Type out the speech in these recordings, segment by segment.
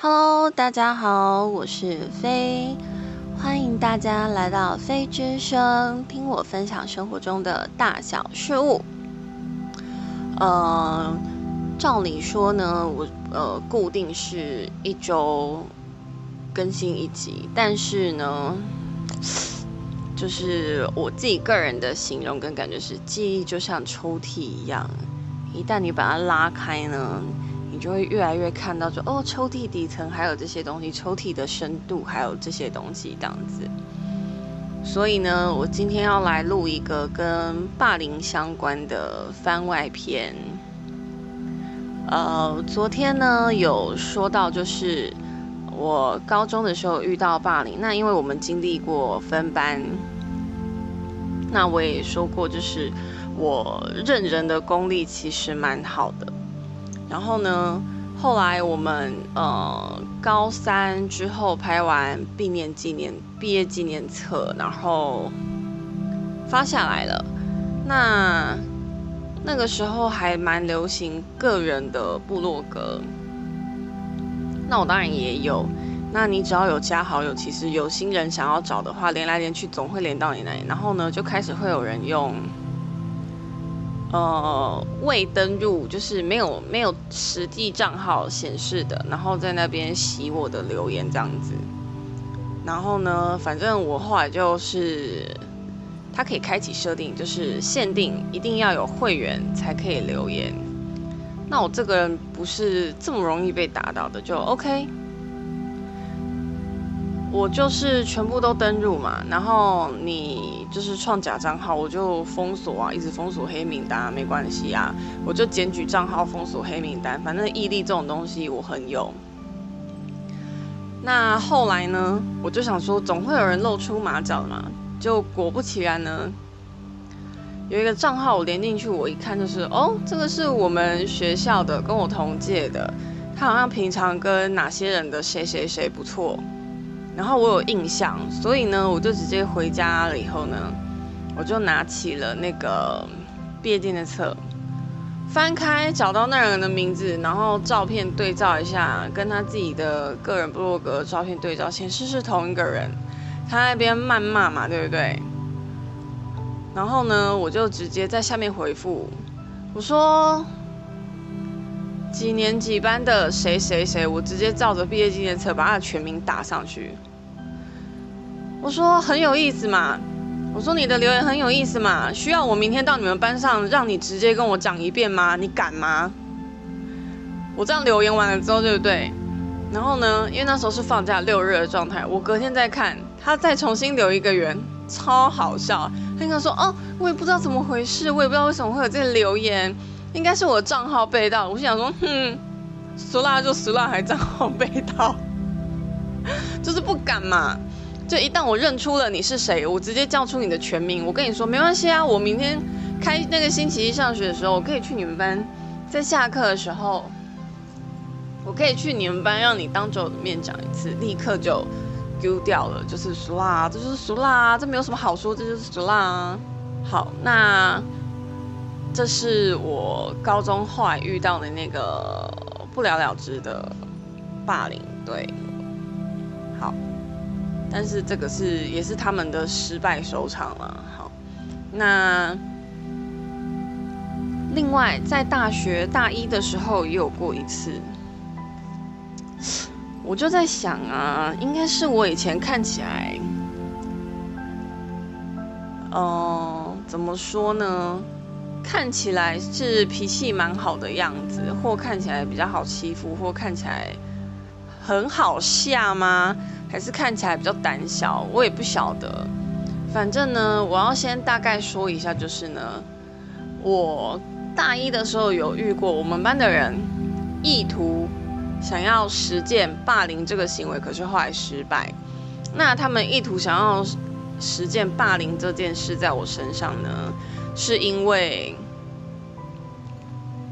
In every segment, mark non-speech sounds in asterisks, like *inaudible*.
Hello，大家好，我是飞，欢迎大家来到飞之声，听我分享生活中的大小事物。呃，照理说呢，我呃固定是一周更新一集，但是呢，就是我自己个人的形容跟感觉是，记忆就像抽屉一样，一旦你把它拉开呢。就会越来越看到，说哦，抽屉底层还有这些东西，抽屉的深度还有这些东西这样子。所以呢，我今天要来录一个跟霸凌相关的番外篇。呃，昨天呢有说到，就是我高中的时候遇到霸凌，那因为我们经历过分班，那我也说过，就是我认人的功力其实蛮好的。然后呢，后来我们呃高三之后拍完毕业纪念毕业纪念册，然后发下来了。那那个时候还蛮流行个人的部落格，那我当然也有。那你只要有加好友，其实有新人想要找的话，连来连去总会连到你那里。然后呢，就开始会有人用。呃，未登入就是没有没有实际账号显示的，然后在那边洗我的留言这样子。然后呢，反正我后来就是，它可以开启设定，就是限定一定要有会员才可以留言。那我这个人不是这么容易被打倒的，就 OK。我就是全部都登入嘛，然后你就是创假账号，我就封锁啊，一直封锁黑名单，没关系啊，我就检举账号，封锁黑名单，反正毅力这种东西我很有。那后来呢，我就想说，总会有人露出马脚嘛，就果不其然呢，有一个账号我连进去，我一看就是，哦，这个是我们学校的，跟我同届的，他好像平常跟哪些人的谁谁谁不错。然后我有印象，所以呢，我就直接回家了。以后呢，我就拿起了那个毕业纪念册，翻开找到那人的名字，然后照片对照一下，跟他自己的个人部落格照片对照，显示是同一个人。他那边谩骂嘛，对不对？然后呢，我就直接在下面回复，我说几年几班的谁谁谁，我直接照着毕业纪念册把他的全名打上去。我说很有意思嘛，我说你的留言很有意思嘛，需要我明天到你们班上让你直接跟我讲一遍吗？你敢吗？我这样留言完了之后，对不对？然后呢，因为那时候是放假六日的状态，我隔天再看，他再重新留一个言，超好笑。他应该说哦，我也不知道怎么回事，我也不知道为什么会有这个留言，应该是我的账号被盗。我想说，哼，俗辣就俗辣，还账号被盗，就是不敢嘛。就一旦我认出了你是谁，我直接叫出你的全名。我跟你说没关系啊，我明天开那个星期一上学的时候，我可以去你们班，在下课的时候，我可以去你们班，让你当着我的面讲一次，立刻就丢掉了，就是俗啦，这就是俗啦，这没有什么好说，这就是俗啦。好，那这是我高中后来遇到的那个不了了之的霸凌，对，好。但是这个是也是他们的失败收场了。好，那另外在大学大一的时候也有过一次，我就在想啊，应该是我以前看起来，嗯，怎么说呢？看起来是脾气蛮好的样子，或看起来比较好欺负，或看起来很好吓吗？还是看起来比较胆小，我也不晓得。反正呢，我要先大概说一下，就是呢，我大一的时候有遇过我们班的人，意图想要实践霸凌这个行为，可是后来失败。那他们意图想要实践霸凌这件事在我身上呢，是因为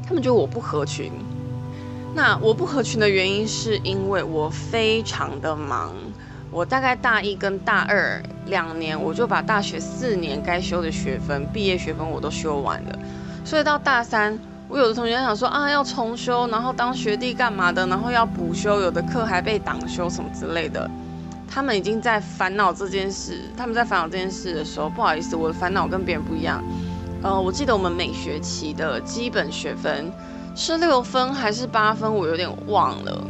他们觉得我不合群。那我不合群的原因是因为我非常的忙。我大概大一跟大二两年，我就把大学四年该修的学分、毕业学分我都修完了，所以到大三我有的同学想说啊，要重修，然后当学弟干嘛的，然后要补修，有的课还被挡修什么之类的。他们已经在烦恼这件事，他们在烦恼这件事的时候，不好意思，我的烦恼跟别人不一样。呃，我记得我们每学期的基本学分是六分还是八分，我有点忘了。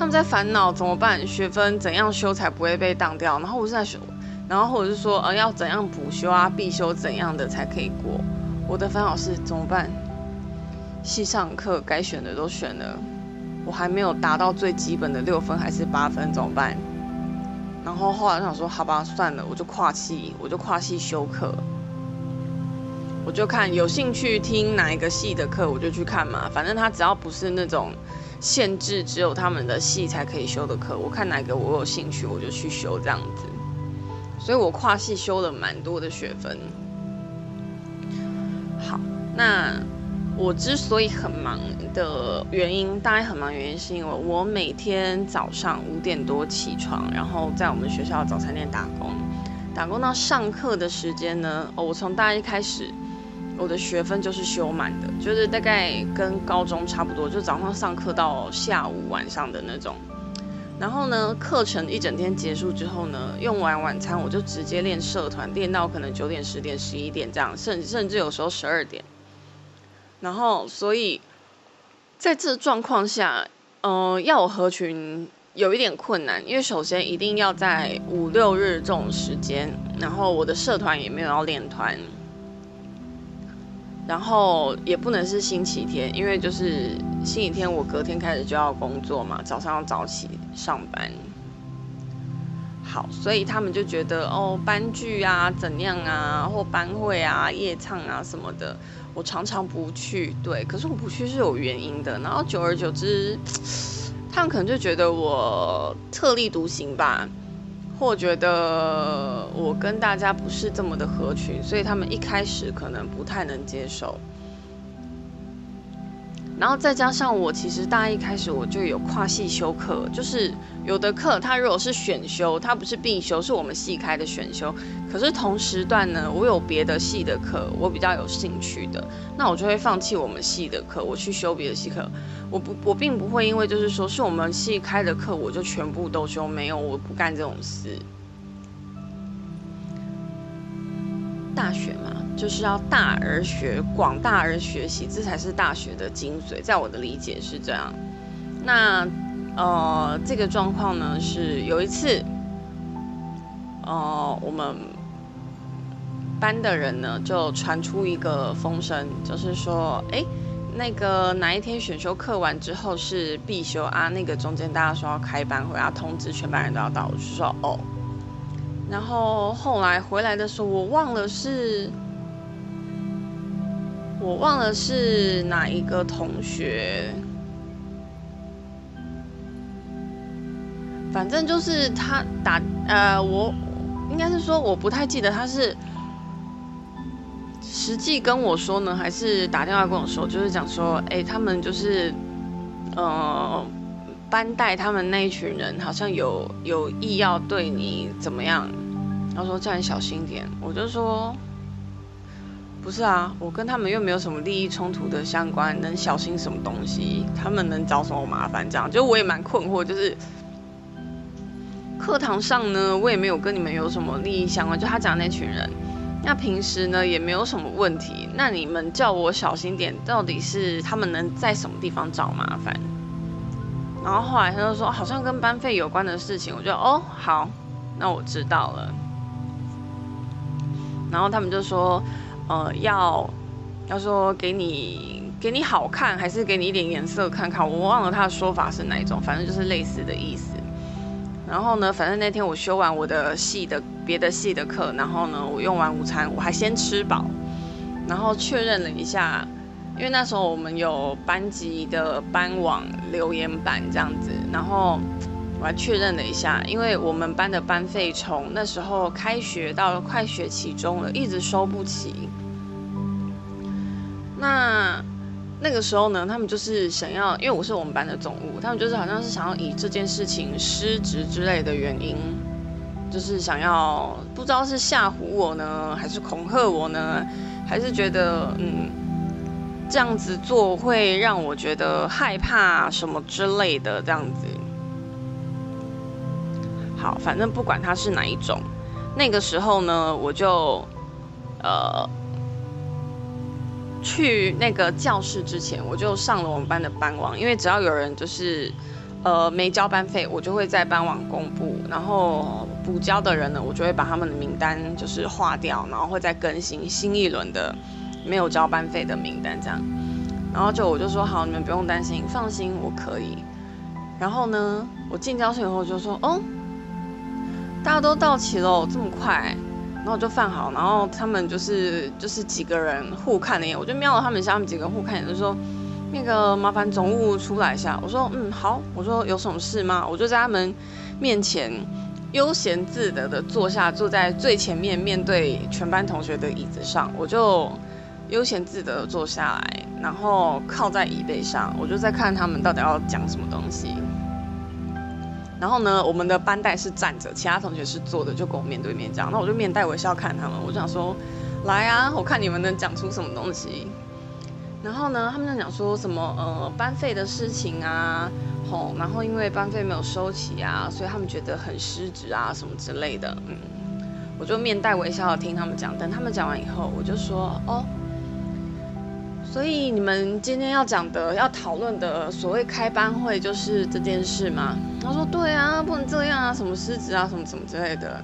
他们在烦恼怎么办，学分怎样修才不会被当掉？然后我是在学，然后或者是说，呃，要怎样补修啊，必修怎样的才可以过？我的烦恼是怎么办？系上课该选的都选了，我还没有达到最基本的六分还是八分，怎么办？然后后来想说，好吧，算了，我就跨系，我就跨系修课，我就看有兴趣听哪一个系的课，我就去看嘛，反正他只要不是那种。限制只有他们的系才可以修的课，我看哪个我有兴趣，我就去修这样子。所以我跨系修了蛮多的学分。好，那我之所以很忙的原因，大概很忙原因是因为我每天早上五点多起床，然后在我们学校早餐店打工，打工到上课的时间呢，哦，我从大一开始。我的学分就是修满的，就是大概跟高中差不多，就早上上课到下午晚上的那种。然后呢，课程一整天结束之后呢，用完晚餐我就直接练社团，练到可能九点、十点、十一点这样，甚甚至有时候十二点。然后，所以在这状况下，嗯，要我合群有一点困难，因为首先一定要在五六日这种时间，然后我的社团也没有要练团。然后也不能是星期天，因为就是星期天我隔天开始就要工作嘛，早上要早起上班。好，所以他们就觉得哦，班剧啊怎样啊，或班会啊、夜唱啊什么的，我常常不去。对，可是我不去是有原因的。然后久而久之，他们可能就觉得我特立独行吧。或觉得我跟大家不是这么的合群，所以他们一开始可能不太能接受。然后再加上我其实大一开始我就有跨系修课，就是有的课它如果是选修，它不是必修，是我们系开的选修。可是同时段呢，我有别的系的课，我比较有兴趣的，那我就会放弃我们系的课，我去修别的系课。我不，我并不会因为就是说是我们系开的课，我就全部都修，没有，我不干这种事。大学嘛。就是要大而学，广大而学习，这才是大学的精髓。在我的理解是这样。那呃，这个状况呢，是有一次，呃，我们班的人呢就传出一个风声，就是说，哎，那个哪一天选修课完之后是必修啊？那个中间大家说要开班会，要通知全班人都要到。我就说哦。然后后来回来的时候，我忘了是。我忘了是哪一个同学，反正就是他打呃，我应该是说我不太记得他是实际跟我说呢，还是打电话跟我说，就是讲说，哎，他们就是呃，班带他们那一群人好像有有意要对你怎么样，然后说叫你小心点，我就说。不是啊，我跟他们又没有什么利益冲突的相关，能小心什么东西？他们能找什么麻烦？这样就我也蛮困惑。就是课堂上呢，我也没有跟你们有什么利益相关，就他讲那群人。那平时呢，也没有什么问题。那你们叫我小心点，到底是他们能在什么地方找麻烦？然后后来他就说，好像跟班费有关的事情。我就哦，好，那我知道了。然后他们就说。呃，要要说给你给你好看，还是给你一点颜色看看？我忘了他的说法是哪一种，反正就是类似的意思。然后呢，反正那天我修完我的系的别的系的课，然后呢，我用完午餐，我还先吃饱，然后确认了一下，因为那时候我们有班级的班网留言板这样子，然后我还确认了一下，因为我们班的班费从那时候开学到了快学期中了，一直收不起。那那个时候呢，他们就是想要，因为我是我们班的总务，他们就是好像是想要以这件事情失职之类的原因，就是想要不知道是吓唬我呢，还是恐吓我呢，还是觉得嗯，这样子做会让我觉得害怕什么之类的，这样子。好，反正不管它是哪一种，那个时候呢，我就呃去那个教室之前，我就上了我们班的班网，因为只要有人就是呃没交班费，我就会在班网公布，然后补交的人呢，我就会把他们的名单就是划掉，然后会再更新新一轮的没有交班费的名单这样。然后就我就说好，你们不用担心，放心，我可以。然后呢，我进教室以后就说，哦，大家都到齐了，这么快。然后就放好，然后他们就是就是几个人互看了一眼，我就瞄了他们一下，他们几个互看一眼，就说那个麻烦总务出来一下。我说嗯好，我说有什么事吗？我就在他们面前悠闲自得的坐下，坐在最前面面对全班同学的椅子上，我就悠闲自得的坐下来，然后靠在椅背上，我就在看他们到底要讲什么东西。然后呢，我们的班带是站着，其他同学是坐的，就跟我面对面讲。那我就面带微笑看他们，我就想说，来啊，我看你们能讲出什么东西。然后呢，他们在讲说什么呃班费的事情啊，吼，然后因为班费没有收齐啊，所以他们觉得很失职啊什么之类的。嗯，我就面带微笑的听他们讲。等他们讲完以后，我就说哦。所以你们今天要讲的、要讨论的所谓开班会，就是这件事吗？他说：“对啊，不能这样啊，什么失职啊，什么什么之类的。”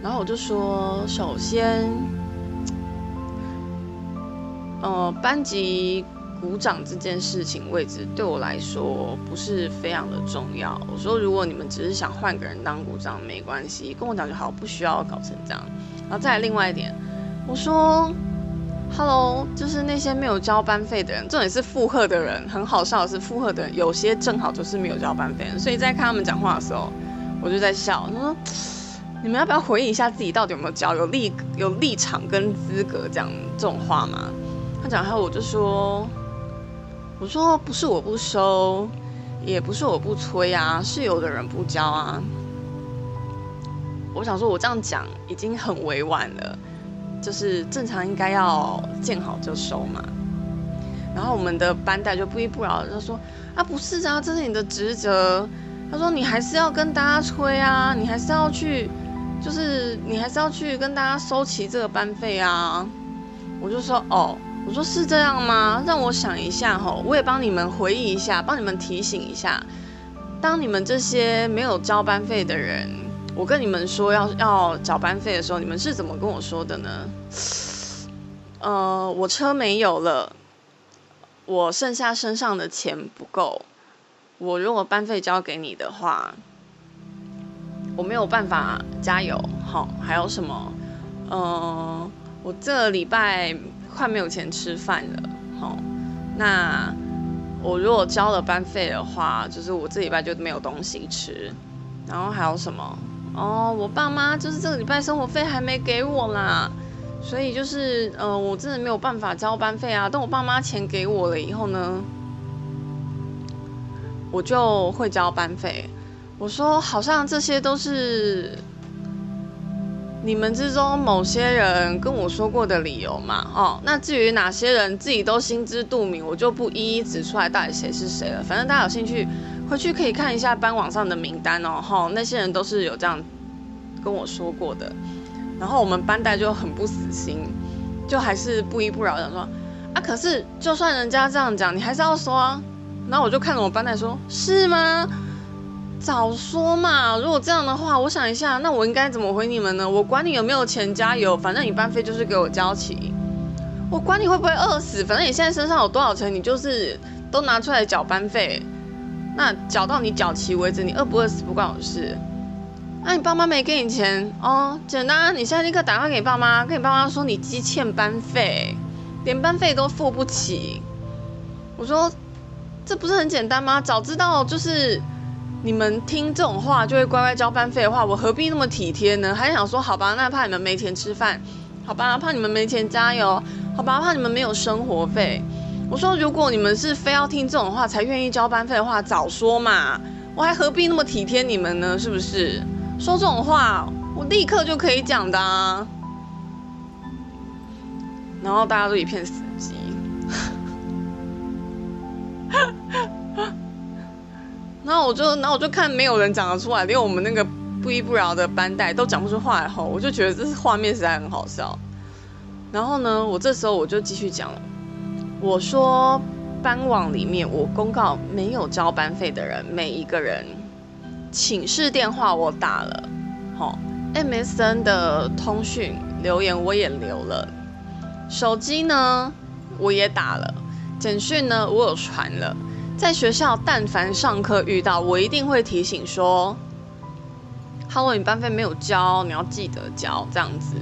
然后我就说：“首先，呃，班级鼓掌这件事情位置对我来说不是非常的重要。我说，如果你们只是想换个人当鼓掌，没关系，跟我讲就好，不需要搞成这样。然后再来另外一点，我说。” Hello，就是那些没有交班费的人，重点是附和的人，很好笑的是附和的人有些正好就是没有交班费，所以在看他们讲话的时候，我就在笑，他说你们要不要回忆一下自己到底有没有交，有立有立场跟资格讲这种话吗？他讲后，我就说，我说不是我不收，也不是我不催啊，是有的人不交啊。我想说，我这样讲已经很委婉了。就是正常应该要见好就收嘛，然后我们的班带就不依不饶，就说啊不是啊，这是你的职责。他说你还是要跟大家催啊，你还是要去，就是你还是要去跟大家收齐这个班费啊。我就说哦，我说是这样吗？让我想一下吼，我也帮你们回忆一下，帮你们提醒一下，当你们这些没有交班费的人。我跟你们说要要缴班费的时候，你们是怎么跟我说的呢？呃，我车没有了，我剩下身上的钱不够，我如果班费交给你的话，我没有办法加油。好，还有什么？嗯，我这礼拜快没有钱吃饭了。好，那我如果交了班费的话，就是我这礼拜就没有东西吃。然后还有什么？哦，我爸妈就是这个礼拜生活费还没给我啦，所以就是，呃，我真的没有办法交班费啊。等我爸妈钱给我了以后呢，我就会交班费。我说，好像这些都是你们之中某些人跟我说过的理由嘛。哦，那至于哪些人自己都心知肚明，我就不一一指出来到底谁是谁了。反正大家有兴趣。回去可以看一下班网上的名单哦，哈，那些人都是有这样跟我说过的。然后我们班代就很不死心，就还是不依不饶的说，啊，可是就算人家这样讲，你还是要说啊。然后我就看着我班代说，是吗？早说嘛！如果这样的话，我想一下，那我应该怎么回你们呢？我管你有没有钱加油，反正你班费就是给我交齐。我管你会不会饿死，反正你现在身上有多少钱，你就是都拿出来缴班费。那缴到你缴齐为止，你饿不饿死不关我事。那你爸妈没给你钱哦，简单，你现在立刻打电话给爸妈，跟你爸妈说你积欠班费，连班费都付不起。我说，这不是很简单吗？早知道就是你们听这种话就会乖乖交班费的话，我何必那么体贴呢？还想说好吧，那怕你们没钱吃饭，好吧，怕你们没钱加油，好吧，怕你们没有生活费。我说，如果你们是非要听这种话才愿意交班费的话，早说嘛！我还何必那么体贴你们呢？是不是？说这种话，我立刻就可以讲的。然后大家都一片死寂。*laughs* 然后我就，然后我就看没有人讲得出来，连我们那个不依不饶的班带都讲不出话来后，我就觉得这是画面实在很好笑。然后呢，我这时候我就继续讲了，我说班网里面我公告没有交班费的人，每一个人寝室电话我打了，好，MSN 的通讯留言我也留了，手机呢我也打了，简讯呢我有传了。在学校，但凡上课遇到，我一定会提醒说哈喽你班费没有交，你要记得交。”这样子，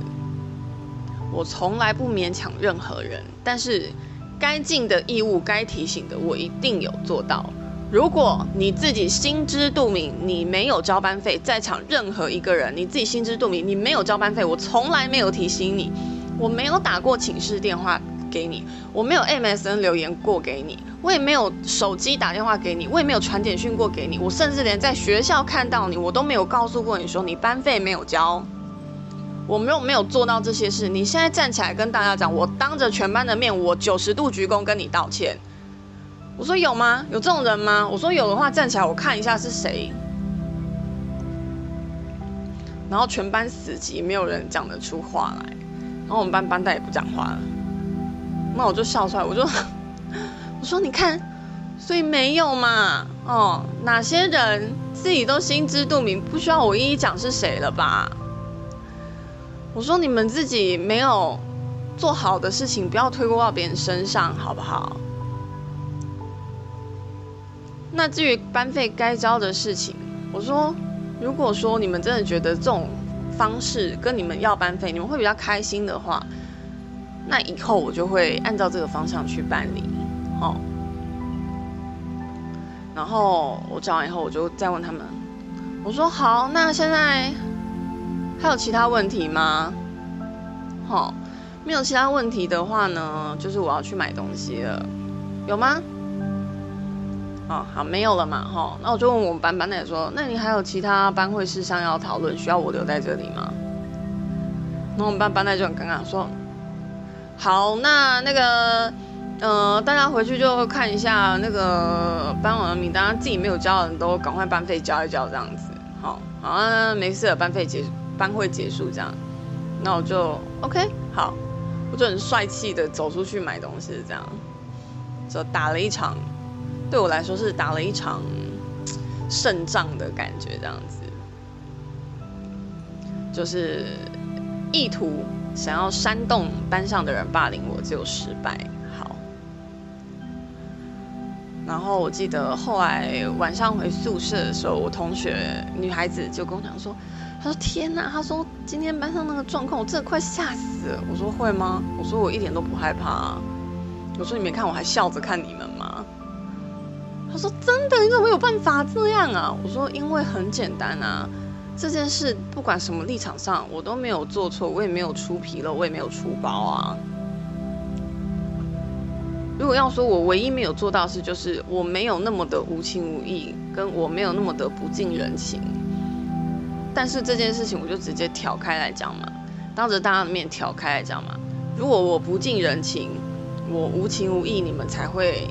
我从来不勉强任何人，但是该尽的义务、该提醒的，我一定有做到。如果你自己心知肚明，你没有交班费，在场任何一个人，你自己心知肚明，你没有交班费，我从来没有提醒你，我没有打过寝室电话。给你，我没有 MSN 留言过给你，我也没有手机打电话给你，我也没有传简讯过给你，我甚至连在学校看到你，我都没有告诉过你说你班费没有交，我没有没有做到这些事。你现在站起来跟大家讲，我当着全班的面，我九十度鞠躬跟你道歉。我说有吗？有这种人吗？我说有的话站起来我看一下是谁。然后全班死寂，没有人讲得出话来，然后我们班班带也不讲话了。那我就笑出来，我就 *laughs* 我说你看，所以没有嘛，哦，哪些人自己都心知肚明，不需要我一一讲是谁了吧？我说你们自己没有做好的事情，不要推过到别人身上，好不好？那至于班费该交的事情，我说，如果说你们真的觉得这种方式跟你们要班费，你们会比较开心的话。那以后我就会按照这个方向去办理，好。然后我讲完以后，我就再问他们，我说好，那现在还有其他问题吗？好，没有其他问题的话呢，就是我要去买东西了，有吗？哦，好，没有了嘛，哈。那我就问我们班班长说，那你还有其他班会事项要讨论，需要我留在这里吗？然后我们班班长就很尴尬说。好，那那个，呃，大家回去就看一下那个班网的名单，自己没有交的人都赶快班费交一交，这样子。好，好，没事了，班费结班会结束这样。那我就 OK，好，我就很帅气的走出去买东西，这样，就打了一场，对我来说是打了一场胜仗的感觉，这样子，就是意图。想要煽动班上的人霸凌我，就失败。好，然后我记得后来晚上回宿舍的时候，我同学女孩子就跟我讲说：“他说天哪，他说今天班上那个状况，我真的快吓死了。”我说：“会吗？”我说：“我一点都不害怕。”我说：“你没看我还笑着看你们吗？”他说：“真的？你怎么有办法这样啊？”我说：“因为很简单啊。”这件事不管什么立场上，我都没有做错，我也没有出纰漏，我也没有出包啊。如果要说我唯一没有做到事，就是我没有那么的无情无义，跟我没有那么的不近人情。但是这件事情我就直接挑开来讲嘛，当着大家的面挑开来讲嘛。如果我不近人情，我无情无义，你们才会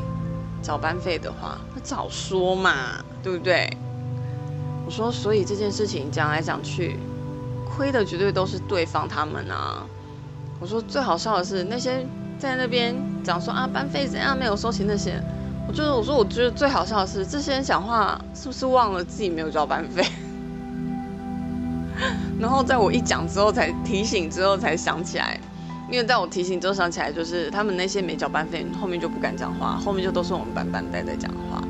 找班费的话，那早说嘛，对不对？我说，所以这件事情讲来讲去，亏的绝对都是对方他们啊。我说最好笑的是那些在那边讲说啊班费怎样没有收钱那些，我觉得我说我觉得最好笑的是这些人讲话是不是忘了自己没有交班费？然后在我一讲之后才提醒之后才想起来，因为在我提醒之后想起来，就是他们那些没交班费，后面就不敢讲话，后面就都是我们班班带在讲话。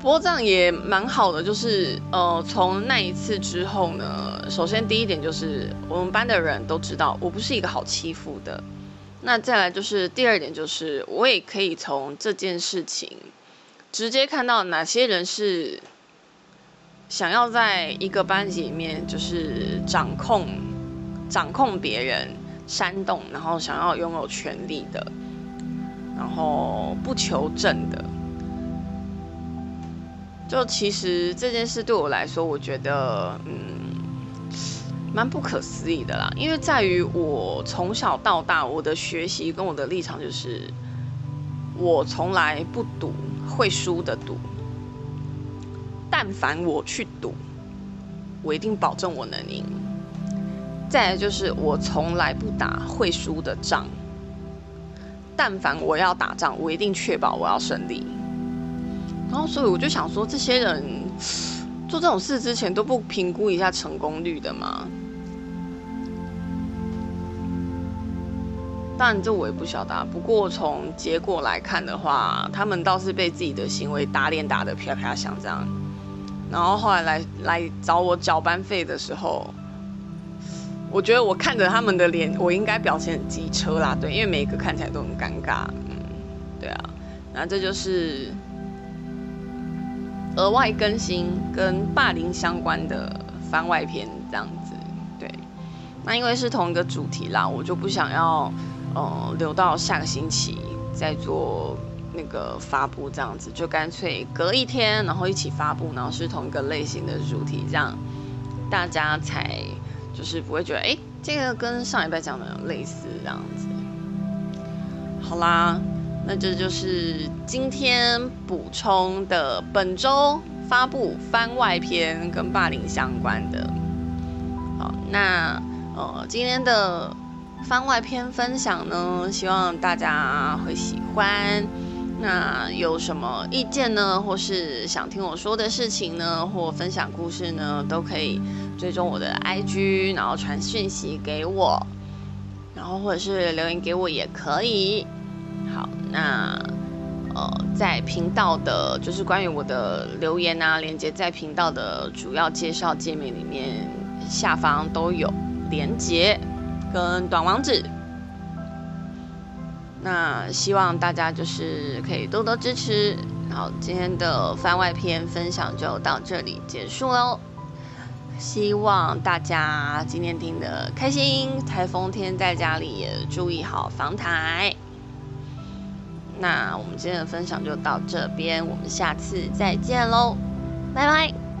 不过这样也蛮好的，就是呃，从那一次之后呢，首先第一点就是我们班的人都知道我不是一个好欺负的。那再来就是第二点，就是我也可以从这件事情直接看到哪些人是想要在一个班级里面就是掌控、掌控别人、煽动，然后想要拥有权力的，然后不求证的。就其实这件事对我来说，我觉得，嗯，蛮不可思议的啦。因为在于我从小到大，我的学习跟我的立场就是，我从来不赌会输的赌。但凡我去赌，我一定保证我能赢。再来就是我从来不打会输的仗。但凡我要打仗，我一定确保我要胜利。然后，所以我就想说，这些人做这种事之前都不评估一下成功率的吗？当然，这我也不晓得。不过从结果来看的话，他们倒是被自己的行为打脸打得啪啪响这样。然后后来来来找我缴班费的时候。我觉得我看着他们的脸，我应该表现机车啦，对，因为每一个看起来都很尴尬，嗯，对啊，那这就是额外更新跟霸凌相关的番外篇这样子，对，那因为是同一个主题啦，我就不想要呃留到下个星期再做那个发布这样子，就干脆隔一天然后一起发布，然后是同一个类型的主题，这样大家才。就是不会觉得哎，这个跟上一拜讲的类似这样子。好啦，那这就是今天补充的本周发布番外篇跟霸凌相关的。好，那呃今天的番外篇分享呢，希望大家会喜欢。那有什么意见呢？或是想听我说的事情呢？或分享故事呢？都可以追踪我的 IG，然后传讯息给我，然后或者是留言给我也可以。好，那呃，在频道的，就是关于我的留言啊，连接在频道的主要介绍界面里面下方都有连接跟短网址。那希望大家就是可以多多支持。好，今天的番外篇分享就到这里结束喽。希望大家今天听得开心，台风天在家里也注意好防台。那我们今天的分享就到这边，我们下次再见喽，拜拜。